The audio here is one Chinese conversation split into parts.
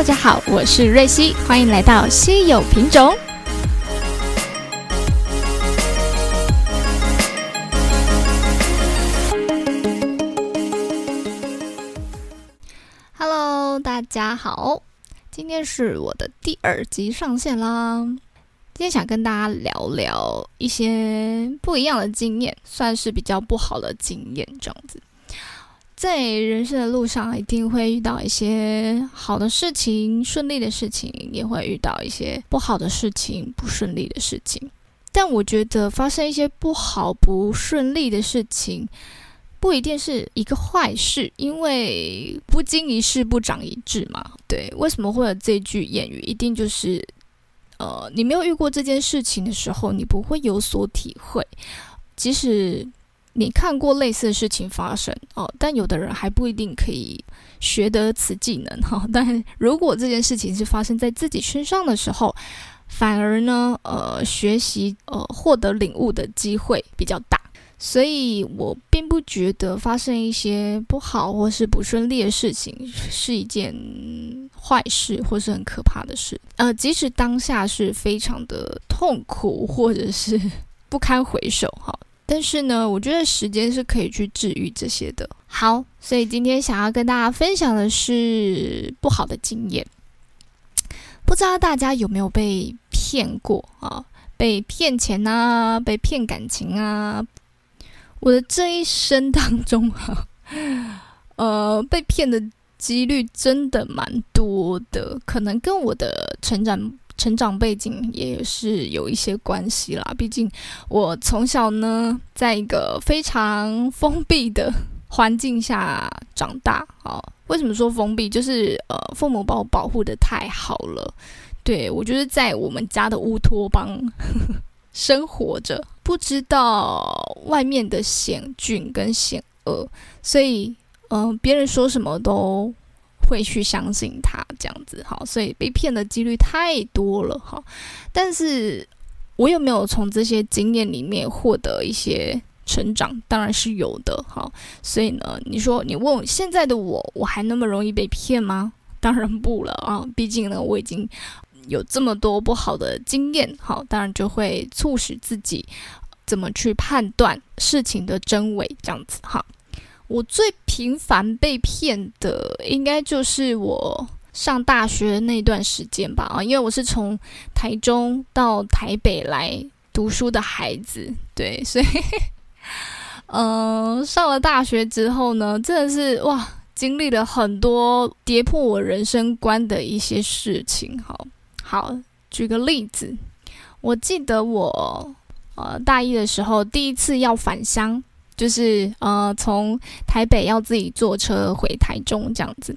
大家好，我是瑞希，欢迎来到稀有品种。Hello，大家好，今天是我的第二集上线啦。今天想跟大家聊聊一些不一样的经验，算是比较不好的经验，这样子。在人生的路上，一定会遇到一些好的事情、顺利的事情，也会遇到一些不好的事情、不顺利的事情。但我觉得发生一些不好、不顺利的事情，不一定是一个坏事，因为不经一事不长一智嘛。对，为什么会有这句谚语？一定就是，呃，你没有遇过这件事情的时候，你不会有所体会，即使。你看过类似的事情发生哦，但有的人还不一定可以学得此技能哈。但如果这件事情是发生在自己身上的时候，反而呢，呃，学习呃获得领悟的机会比较大。所以我并不觉得发生一些不好或是不顺利的事情是一件坏事或是很可怕的事。呃，即使当下是非常的痛苦或者是不堪回首哈。但是呢，我觉得时间是可以去治愈这些的。好，所以今天想要跟大家分享的是不好的经验。不知道大家有没有被骗过啊？被骗钱啊？被骗感情啊？我的这一生当中哈，呃，被骗的几率真的蛮多的，可能跟我的成长。成长背景也是有一些关系啦，毕竟我从小呢，在一个非常封闭的环境下长大。哦，为什么说封闭？就是呃，父母把我保护的太好了。对我就是在我们家的乌托邦 生活着，不知道外面的险峻跟险恶，所以嗯，别人说什么都。会去相信他这样子，好，所以被骗的几率太多了，哈。但是我有没有从这些经验里面获得一些成长？当然是有的，哈。所以呢，你说你问现在的我，我还那么容易被骗吗？当然不了啊，毕竟呢，我已经有这么多不好的经验，好，当然就会促使自己怎么去判断事情的真伪，这样子，哈。我最频繁被骗的，应该就是我上大学那段时间吧啊，因为我是从台中到台北来读书的孩子，对，所以，嗯，上了大学之后呢，真的是哇，经历了很多跌破我人生观的一些事情。好，好，举个例子，我记得我呃大一的时候第一次要返乡。就是呃，从台北要自己坐车回台中这样子，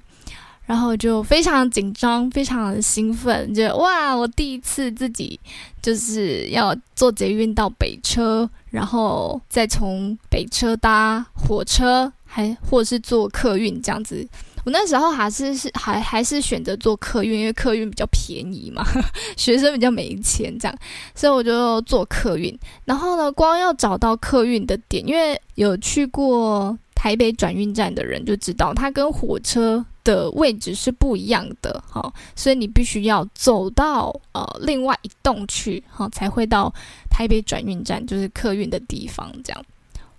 然后就非常紧张，非常兴奋，就哇，我第一次自己就是要坐捷运到北车，然后再从北车搭火车，还或是坐客运这样子。我那时候还是是还还是选择坐客运，因为客运比较便宜嘛，学生比较没钱这样，所以我就坐客运。然后呢，光要找到客运的点，因为有去过台北转运站的人就知道，它跟火车的位置是不一样的，哈，所以你必须要走到呃另外一栋去，哈，才会到台北转运站，就是客运的地方，这样，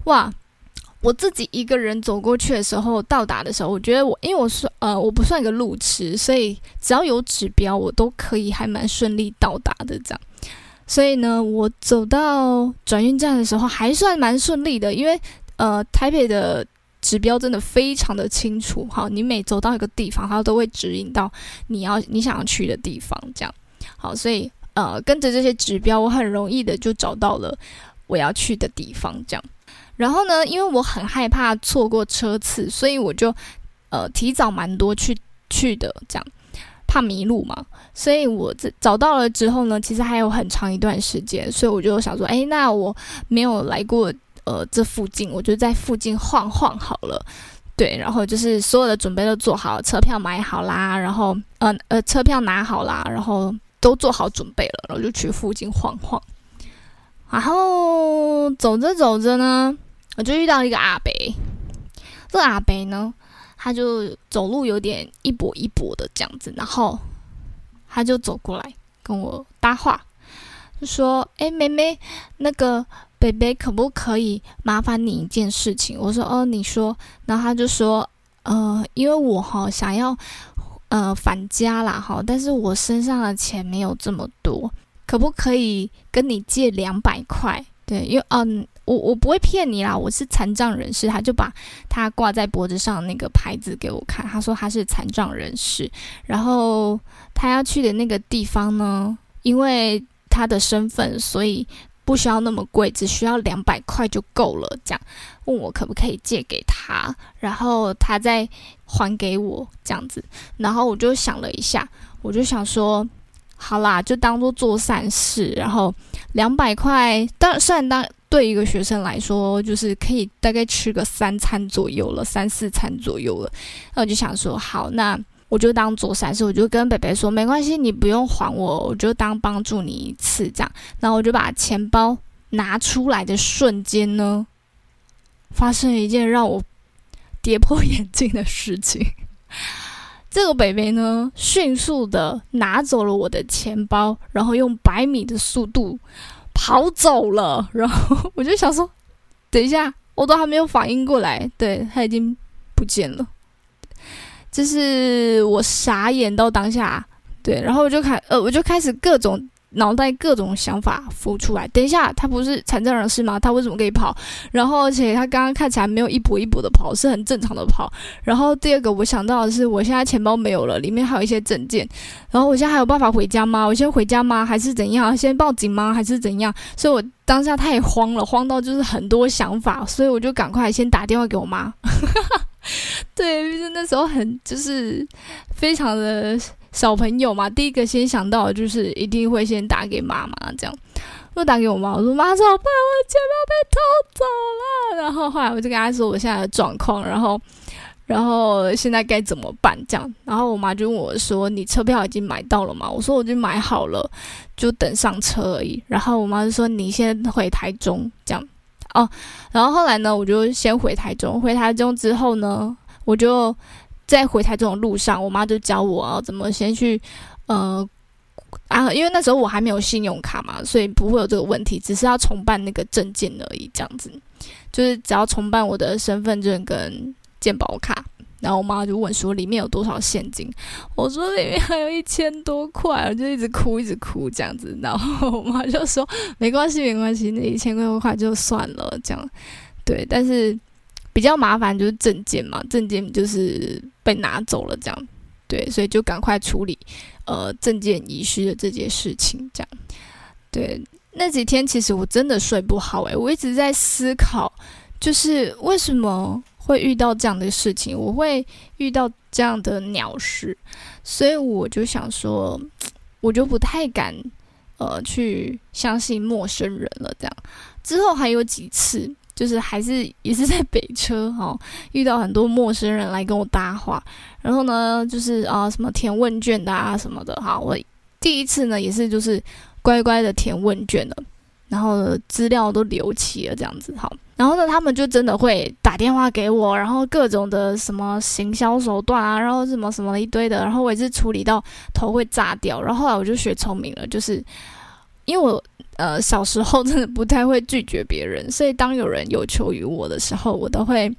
哇。我自己一个人走过去的时候，到达的时候，我觉得我，因为我是呃，我不算一个路痴，所以只要有指标，我都可以还蛮顺利到达的这样。所以呢，我走到转运站的时候还算蛮顺利的，因为呃，台北的指标真的非常的清楚，好，你每走到一个地方，它都会指引到你要你想要去的地方，这样。好，所以呃，跟着这些指标，我很容易的就找到了我要去的地方，这样。然后呢，因为我很害怕错过车次，所以我就呃提早蛮多去去的，这样怕迷路嘛。所以我这找到了之后呢，其实还有很长一段时间，所以我就想说，哎，那我没有来过呃这附近，我就在附近晃晃好了。对，然后就是所有的准备都做好，车票买好啦，然后呃呃车票拿好啦，然后都做好准备了，然后就去附近晃晃。然后走着走着呢。我就遇到一个阿北，这个阿北呢，他就走路有点一跛一跛的这样子，然后他就走过来跟我搭话，就说：“哎，妹妹，那个北北可不可以麻烦你一件事情？”我说：“哦，你说。”然后他就说：“呃，因为我哈想要呃返家啦，哈，但是我身上的钱没有这么多，可不可以跟你借两百块？对，因为嗯。”我我不会骗你啦，我是残障人士。他就把他挂在脖子上那个牌子给我看，他说他是残障人士，然后他要去的那个地方呢，因为他的身份，所以不需要那么贵，只需要两百块就够了。这样问我可不可以借给他，然后他再还给我这样子。然后我就想了一下，我就想说，好啦，就当做做善事。然后两百块，当虽然当。对一个学生来说，就是可以大概吃个三餐左右了，三四餐左右了。那我就想说，好，那我就当做善事，我就跟北北说，没关系，你不用还我，我就当帮助你一次这样。然后我就把钱包拿出来的瞬间呢，发生了一件让我跌破眼镜的事情。这个北北呢，迅速的拿走了我的钱包，然后用百米的速度。跑走了，然后我就想说，等一下，我都还没有反应过来，对他已经不见了，就是我傻眼到当下，对，然后我就开，呃，我就开始各种。脑袋各种想法浮出来。等一下，他不是残障人士吗？他为什么可以跑？然后，而且他刚刚看起来没有一跛一跛的跑，是很正常的跑。然后第二个，我想到的是，我现在钱包没有了，里面还有一些证件。然后我现在还有办法回家吗？我先回家吗？还是怎样？先报警吗？还是怎样？所以我当下太慌了，慌到就是很多想法，所以我就赶快先打电话给我妈。对，就是那时候很就是非常的。小朋友嘛，第一个先想到的就是一定会先打给妈妈，这样，就打给我妈，我说妈，怎么办？我钱包被偷走了。然后后来我就跟他说我现在的状况，然后，然后现在该怎么办？这样，然后我妈就问我说：“你车票已经买到了吗？”我说：“我已经买好了，就等上车而已。”然后我妈就说：“你先回台中，这样哦。”然后后来呢，我就先回台中，回台中之后呢，我就。在回台这种路上，我妈就教我啊怎么先去，呃啊，因为那时候我还没有信用卡嘛，所以不会有这个问题，只是要重办那个证件而已，这样子，就是只要重办我的身份证跟健保卡，然后我妈就问说里面有多少现金，我说里面还有一千多块，我就一直哭一直哭这样子，然后我妈就说没关系没关系，那一千多块就算了这样，对，但是。比较麻烦就是证件嘛，证件就是被拿走了，这样，对，所以就赶快处理，呃，证件遗失的这件事情，这样，对，那几天其实我真的睡不好，诶，我一直在思考，就是为什么会遇到这样的事情，我会遇到这样的鸟事，所以我就想说，我就不太敢，呃，去相信陌生人了，这样，之后还有几次。就是还是也是在北车哈，遇到很多陌生人来跟我搭话，然后呢，就是啊什么填问卷的啊什么的哈，我第一次呢也是就是乖乖的填问卷了，然后资料都留齐了这样子哈，然后呢他们就真的会打电话给我，然后各种的什么行销手段啊，然后什么什么一堆的，然后我也是处理到头会炸掉，然后后来我就学聪明了，就是因为我。呃，小时候真的不太会拒绝别人，所以当有人有求于我的时候，我都会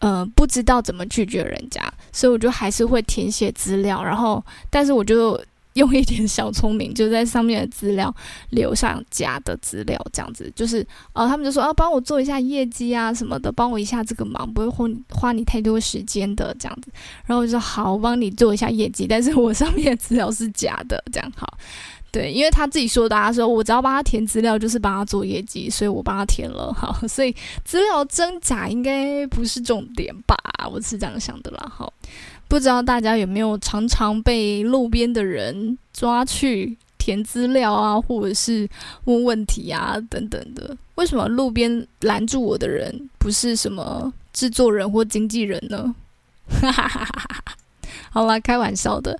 呃不知道怎么拒绝人家，所以我就还是会填写资料，然后但是我就用一点小聪明，就在上面的资料留上假的资料，这样子就是呃他们就说啊帮我做一下业绩啊什么的，帮我一下这个忙，不会花花你太多时间的这样子，然后我就说好，我帮你做一下业绩，但是我上面的资料是假的，这样好。对，因为他自己说的，他说我只要帮他填资料，就是帮他做业绩，所以我帮他填了。好，所以资料真假应该不是重点吧？我是这样想的啦。好，不知道大家有没有常常被路边的人抓去填资料啊，或者是问问题啊等等的？为什么路边拦住我的人不是什么制作人或经纪人呢？哈哈哈哈哈！好啦，开玩笑的。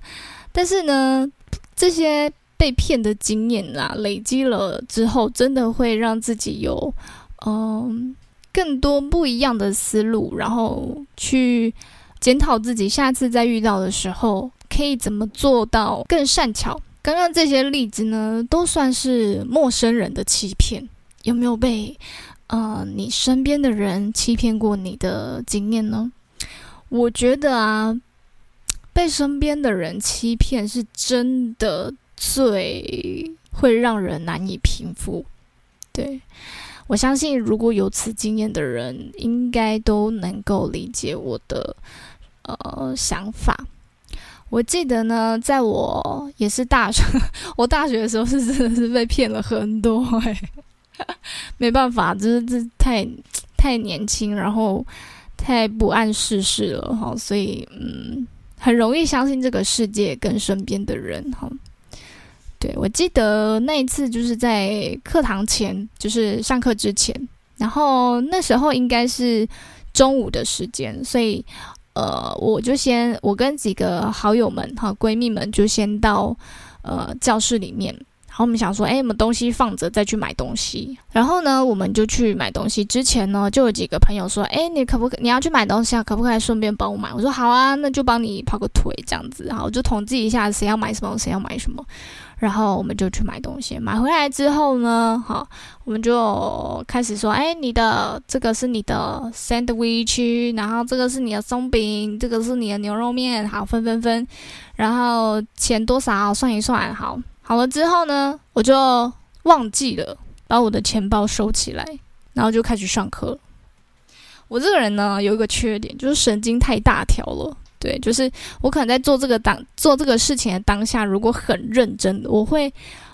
但是呢，这些。被骗的经验啦，累积了之后，真的会让自己有嗯更多不一样的思路，然后去检讨自己，下次再遇到的时候可以怎么做到更善巧。刚刚这些例子呢，都算是陌生人的欺骗，有没有被呃你身边的人欺骗过你的经验呢？我觉得啊，被身边的人欺骗是真的最会让人难以平复。对我相信，如果有此经验的人，应该都能够理解我的呃想法。我记得呢，在我也是大学，我大学的时候是真的是被骗了很多哎，没办法，就是这太太年轻，然后太不谙世事了哈，所以嗯，很容易相信这个世界跟身边的人哈。对我记得那一次就是在课堂前，就是上课之前，然后那时候应该是中午的时间，所以。呃，我就先我跟几个好友们哈闺蜜们就先到呃教室里面，然后我们想说，哎，我们东西放着再去买东西。然后呢，我们就去买东西之前呢，就有几个朋友说，哎，你可不可你要去买东西啊？可不可以顺便帮我买？我说好啊，那就帮你跑个腿这样子。然后我就统计一下谁要买什么，谁要买什么。然后我们就去买东西，买回来之后呢，好，我们就开始说，哎，你的这个是你的 sandwich，然后这个是你的松饼，这个是你的牛肉面，好，分分分，然后钱多少算一算，好，好了之后呢，我就忘记了把我的钱包收起来，然后就开始上课。我这个人呢，有一个缺点，就是神经太大条了。对，就是我可能在做这个当做这个事情的当下，如果很认真，我会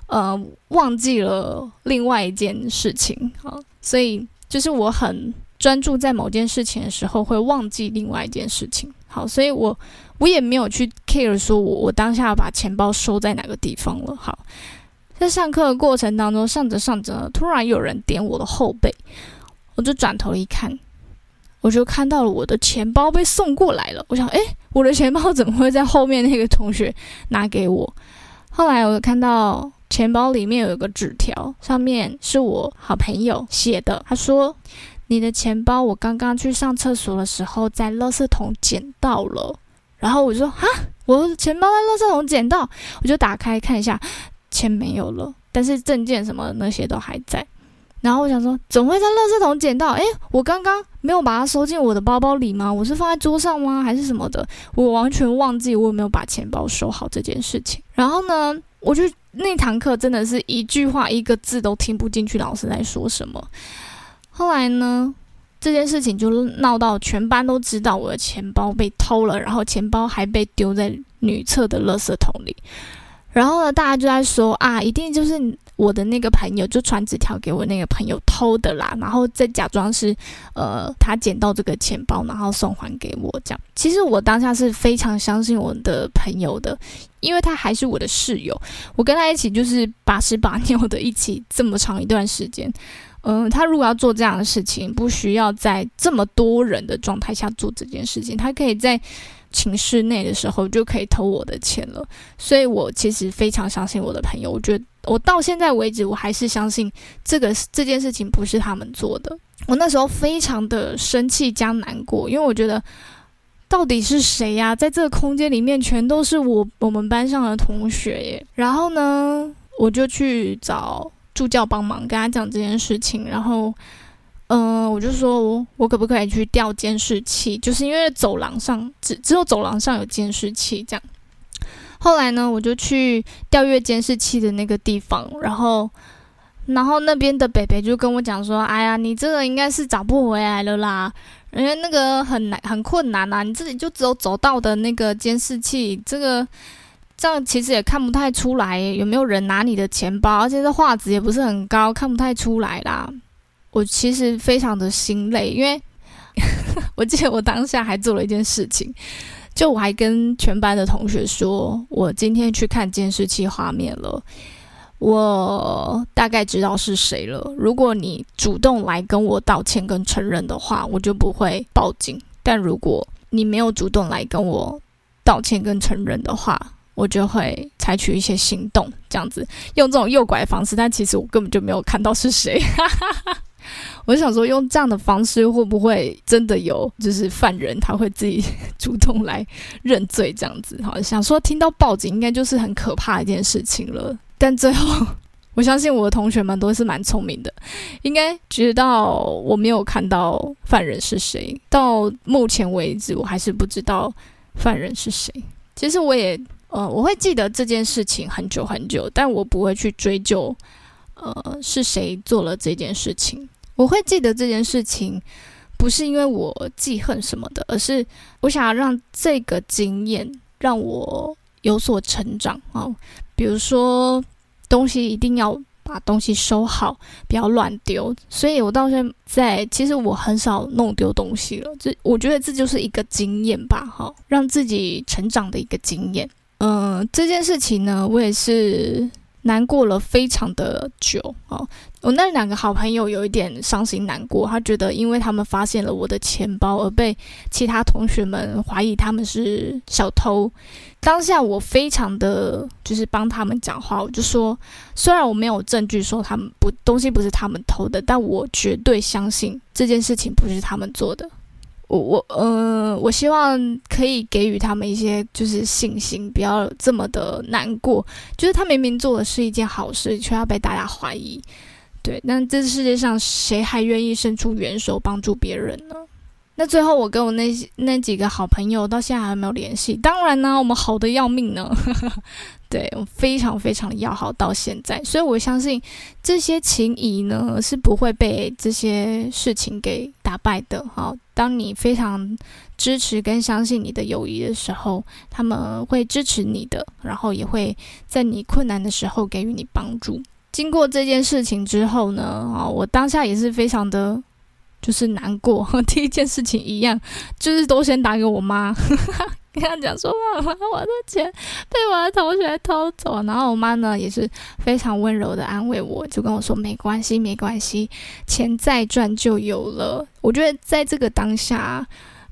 呃忘记了另外一件事情啊，所以就是我很专注在某件事情的时候，会忘记另外一件事情。好，所以我我也没有去 care 说我我当下把钱包收在哪个地方了。好，在上课的过程当中，上着上着，突然有人点我的后背，我就转头一看。我就看到了我的钱包被送过来了，我想，诶，我的钱包怎么会在后面那个同学拿给我？后来我看到钱包里面有一个纸条，上面是我好朋友写的，他说：“你的钱包我刚刚去上厕所的时候在垃圾桶捡到了。”然后我就说：“哈，我钱包在垃圾桶捡到。”我就打开看一下，钱没有了，但是证件什么那些都还在。然后我想说，怎么会在垃圾桶捡到？诶，我刚刚没有把它收进我的包包里吗？我是放在桌上吗？还是什么的？我完全忘记我有没有把钱包收好这件事情。然后呢，我就那堂课真的是一句话一个字都听不进去，老师在说什么。后来呢，这件事情就闹到全班都知道我的钱包被偷了，然后钱包还被丢在女厕的垃圾桶里。然后呢，大家就在说啊，一定就是。我的那个朋友就传纸条给我那个朋友偷的啦，然后再假装是，呃，他捡到这个钱包，然后送还给我这样。其实我当下是非常相信我的朋友的，因为他还是我的室友，我跟他一起就是把屎把尿的一起这么长一段时间。嗯，他如果要做这样的事情，不需要在这么多人的状态下做这件事情，他可以在。寝室内的时候就可以偷我的钱了，所以我其实非常相信我的朋友。我觉得我到现在为止，我还是相信这个这件事情不是他们做的。我那时候非常的生气加难过，因为我觉得到底是谁呀？在这个空间里面全都是我我们班上的同学耶。然后呢，我就去找助教帮忙，跟他讲这件事情，然后。嗯，我就说，我可不可以去调监视器？就是因为走廊上只只有走廊上有监视器，这样。后来呢，我就去调阅监视器的那个地方，然后，然后那边的北北就跟我讲说：“哎呀，你这个应该是找不回来了啦，因为那个很难很困难呐，你自己就只有走到的那个监视器，这个这样其实也看不太出来有没有人拿你的钱包，而且这画质也不是很高，看不太出来啦。”我其实非常的心累，因为 我记得我当下还做了一件事情，就我还跟全班的同学说，我今天去看监视器画面了，我大概知道是谁了。如果你主动来跟我道歉跟承认的话，我就不会报警；但如果你没有主动来跟我道歉跟承认的话，我就会采取一些行动，这样子用这种诱拐方式。但其实我根本就没有看到是谁。我就想说，用这样的方式会不会真的有就是犯人他会自己 主动来认罪这样子？哈，想说听到报警应该就是很可怕一件事情了。但最后，我相信我的同学们都是蛮聪明的，应该知道我没有看到犯人是谁。到目前为止，我还是不知道犯人是谁。其实我也。呃，我会记得这件事情很久很久，但我不会去追究，呃，是谁做了这件事情。我会记得这件事情，不是因为我记恨什么的，而是我想要让这个经验让我有所成长啊。比如说，东西一定要把东西收好，不要乱丢。所以我到现在，其实我很少弄丢东西了。这我觉得这就是一个经验吧，哈，让自己成长的一个经验。嗯，这件事情呢，我也是难过了非常的久哦。我那两个好朋友有一点伤心难过，他觉得因为他们发现了我的钱包，而被其他同学们怀疑他们是小偷。当下我非常的就是帮他们讲话，我就说，虽然我没有证据说他们不东西不是他们偷的，但我绝对相信这件事情不是他们做的。我我呃，我希望可以给予他们一些就是信心，不要这么的难过。就是他明明做的是一件好事，却要被大家怀疑。对，那这世界上谁还愿意伸出援手帮助别人呢？那最后我跟我那那几个好朋友到现在还没有联系。当然呢，我们好的要命呢。对我非常非常的要好到现在，所以我相信这些情谊呢是不会被这些事情给打败的。好，当你非常支持跟相信你的友谊的时候，他们会支持你的，然后也会在你困难的时候给予你帮助。经过这件事情之后呢，啊，我当下也是非常的，就是难过。第一件事情一样，就是都先打给我妈。跟他讲说：“妈妈，我的钱被我的同学偷走。”然后我妈呢也是非常温柔的安慰我，就跟我说：“没关系，没关系，钱再赚就有了。”我觉得在这个当下，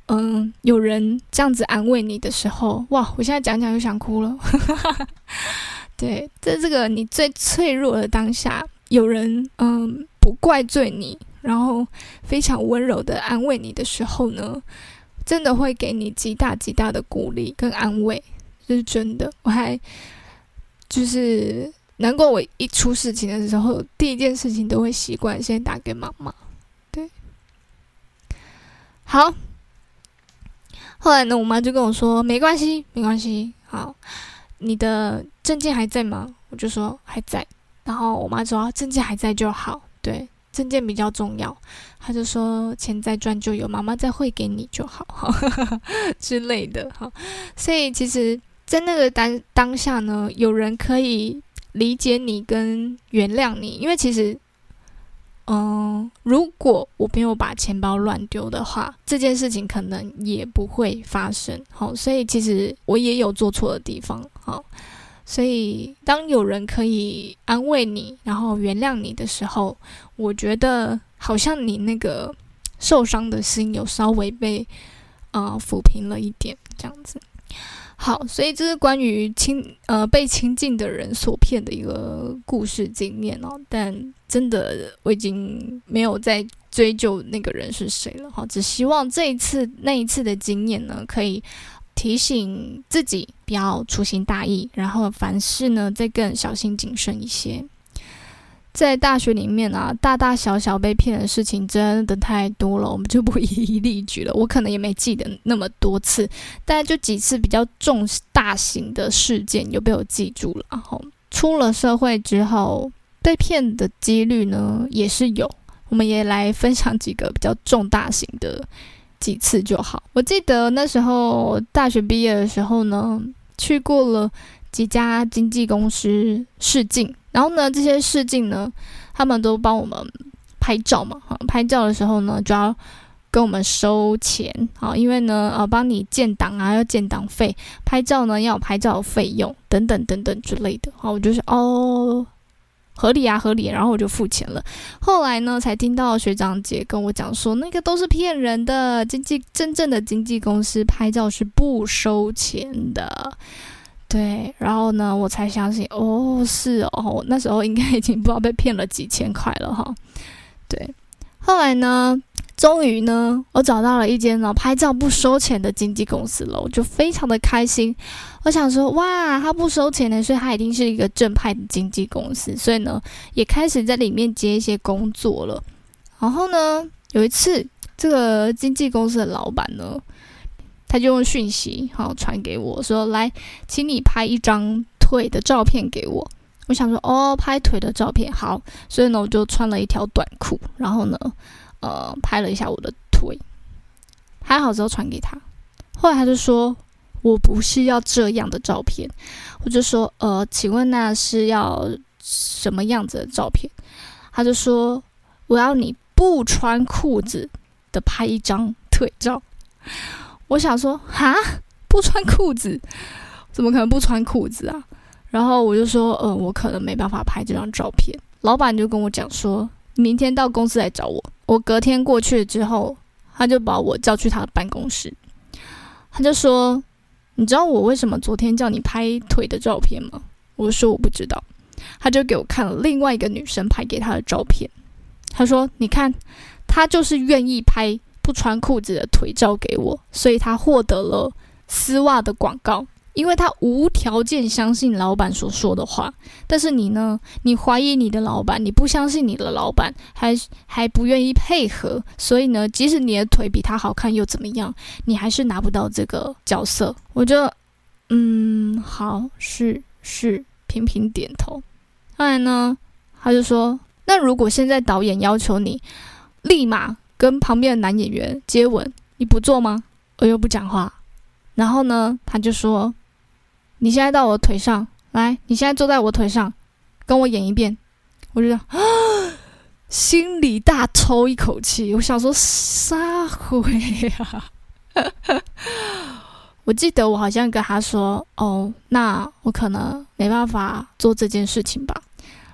嗯，有人这样子安慰你的时候，哇！我现在讲讲就想哭了。对，在这个你最脆弱的当下，有人嗯不怪罪你，然后非常温柔的安慰你的时候呢？真的会给你极大极大的鼓励跟安慰，这是真的。我还就是难过，我一出事情的时候，第一件事情都会习惯先打给妈妈。对，好。后来呢，我妈就跟我说：“没关系，没关系。”好，你的证件还在吗？我就说还在。然后我妈说：“证件还在就好。”对。证件比较重要，他就说钱再赚就有，妈妈再汇给你就好，之类的哈。所以其实，在那个当当下呢，有人可以理解你跟原谅你，因为其实，嗯，如果我没有把钱包乱丢的话，这件事情可能也不会发生。好，所以其实我也有做错的地方，好。所以，当有人可以安慰你，然后原谅你的时候，我觉得好像你那个受伤的心有稍微被啊抚平了一点，这样子。好，所以这是关于亲呃被亲近的人所骗的一个故事经验哦。但真的，我已经没有再追究那个人是谁了哈。只希望这一次那一次的经验呢，可以。提醒自己不要粗心大意，然后凡事呢再更小心谨慎一些。在大学里面啊，大大小小被骗的事情真的太多了，我们就不一一例举了。我可能也没记得那么多次，但就几次比较重大型的事件有被我记住了。然后出了社会之后，被骗的几率呢也是有。我们也来分享几个比较重大型的。几次就好。我记得那时候大学毕业的时候呢，去过了几家经纪公司试镜，然后呢，这些试镜呢，他们都帮我们拍照嘛，哈，拍照的时候呢，就要跟我们收钱，好，因为呢，呃，帮你建档啊，要建档费，拍照呢要拍照费用等等等等之类的，好，我就是哦。合理啊，合理，然后我就付钱了。后来呢，才听到学长姐跟我讲说，那个都是骗人的，经纪真正的经纪公司拍照是不收钱的。对，然后呢，我才相信，哦，是哦，那时候应该已经不知道被骗了几千块了哈。对，后来呢，终于呢，我找到了一间呢拍照不收钱的经纪公司了，我就非常的开心。我想说，哇，他不收钱呢，所以他一定是一个正派的经纪公司，所以呢，也开始在里面接一些工作了。然后呢，有一次，这个经纪公司的老板呢，他就用讯息好传给我说，来，请你拍一张腿的照片给我。我想说，哦，拍腿的照片好，所以呢，我就穿了一条短裤，然后呢，呃，拍了一下我的腿，拍好之后传给他。后来他就说，我不是要这样的照片，我就说，呃，请问那是要什么样子的照片？他就说，我要你不穿裤子的拍一张腿照。我想说，哈，不穿裤子，怎么可能不穿裤子啊？然后我就说，呃，我可能没办法拍这张照片。老板就跟我讲说，明天到公司来找我。我隔天过去之后，他就把我叫去他的办公室，他就说，你知道我为什么昨天叫你拍腿的照片吗？我说我不知道。他就给我看了另外一个女生拍给他的照片，他说，你看，他就是愿意拍不穿裤子的腿照给我，所以他获得了丝袜的广告。因为他无条件相信老板所说的话，但是你呢？你怀疑你的老板，你不相信你的老板，还还不愿意配合，所以呢，即使你的腿比他好看又怎么样？你还是拿不到这个角色。我就，嗯，好，是是，频频点头。后来呢，他就说：“那如果现在导演要求你立马跟旁边的男演员接吻，你不做吗？”我又不讲话。然后呢，他就说。你现在到我腿上来，你现在坐在我腿上，跟我演一遍。我就啊，心里大抽一口气。我想说啥鬼呀？我记得我好像跟他说：“哦，那我可能没办法做这件事情吧。”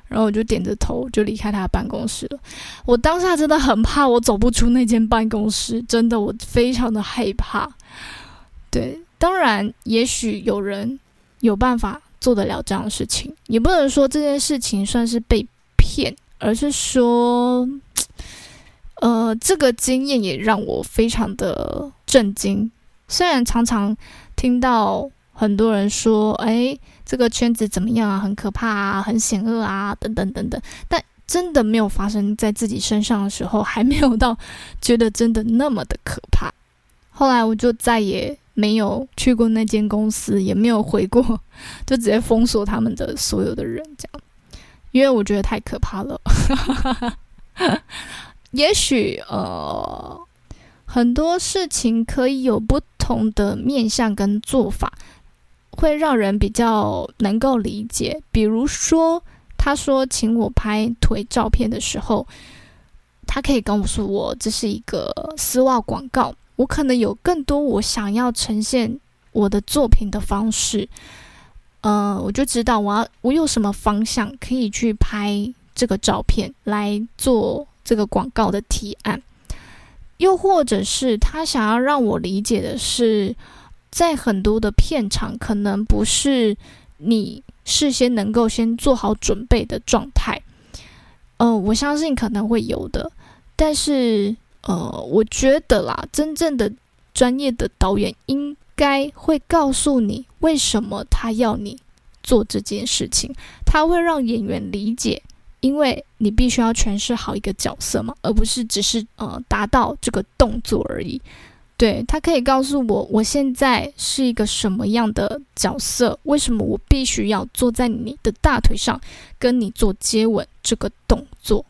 然后我就点着头就离开他的办公室了。我当下真的很怕，我走不出那间办公室，真的我非常的害怕。对，当然，也许有人。有办法做得了这样的事情，也不能说这件事情算是被骗，而是说，呃，这个经验也让我非常的震惊。虽然常常听到很多人说，哎，这个圈子怎么样啊，很可怕啊，很险恶啊，等等等等，但真的没有发生在自己身上的时候，还没有到觉得真的那么的可怕。后来我就再也。没有去过那间公司，也没有回过，就直接封锁他们的所有的人，这样，因为我觉得太可怕了。也许呃，很多事情可以有不同的面向跟做法，会让人比较能够理解。比如说，他说请我拍腿照片的时候，他可以告诉我这是一个丝袜广告。我可能有更多我想要呈现我的作品的方式，呃，我就知道我要我有什么方向可以去拍这个照片来做这个广告的提案，又或者是他想要让我理解的是，在很多的片场可能不是你事先能够先做好准备的状态，呃，我相信可能会有的，但是。呃，我觉得啦，真正的专业的导演应该会告诉你为什么他要你做这件事情，他会让演员理解，因为你必须要诠释好一个角色嘛，而不是只是呃达到这个动作而已。对他可以告诉我，我现在是一个什么样的角色，为什么我必须要坐在你的大腿上跟你做接吻这个动作，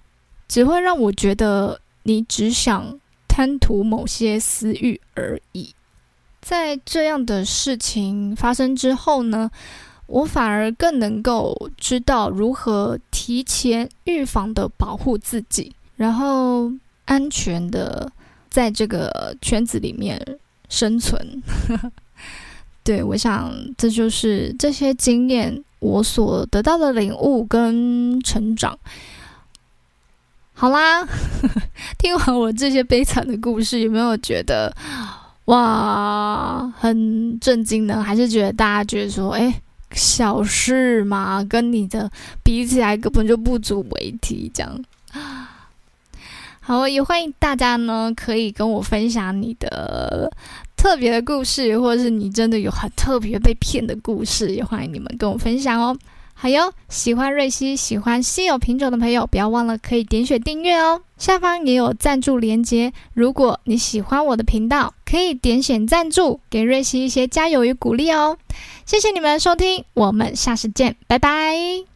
只会让我觉得。你只想贪图某些私欲而已。在这样的事情发生之后呢，我反而更能够知道如何提前预防的保护自己，然后安全的在这个圈子里面生存。对我想，这就是这些经验我所得到的领悟跟成长。好啦，听完我这些悲惨的故事，有没有觉得哇很震惊呢？还是觉得大家觉得说，哎，小事嘛，跟你的比起来根本就不足为提，这样。好，也欢迎大家呢，可以跟我分享你的特别的故事，或者是你真的有很特别被骗的故事，也欢迎你们跟我分享哦。好哟喜欢瑞希、喜欢稀有品种的朋友，不要忘了可以点选订阅哦。下方也有赞助连接，如果你喜欢我的频道，可以点选赞助，给瑞希一些加油与鼓励哦。谢谢你们收听，我们下次见，拜拜。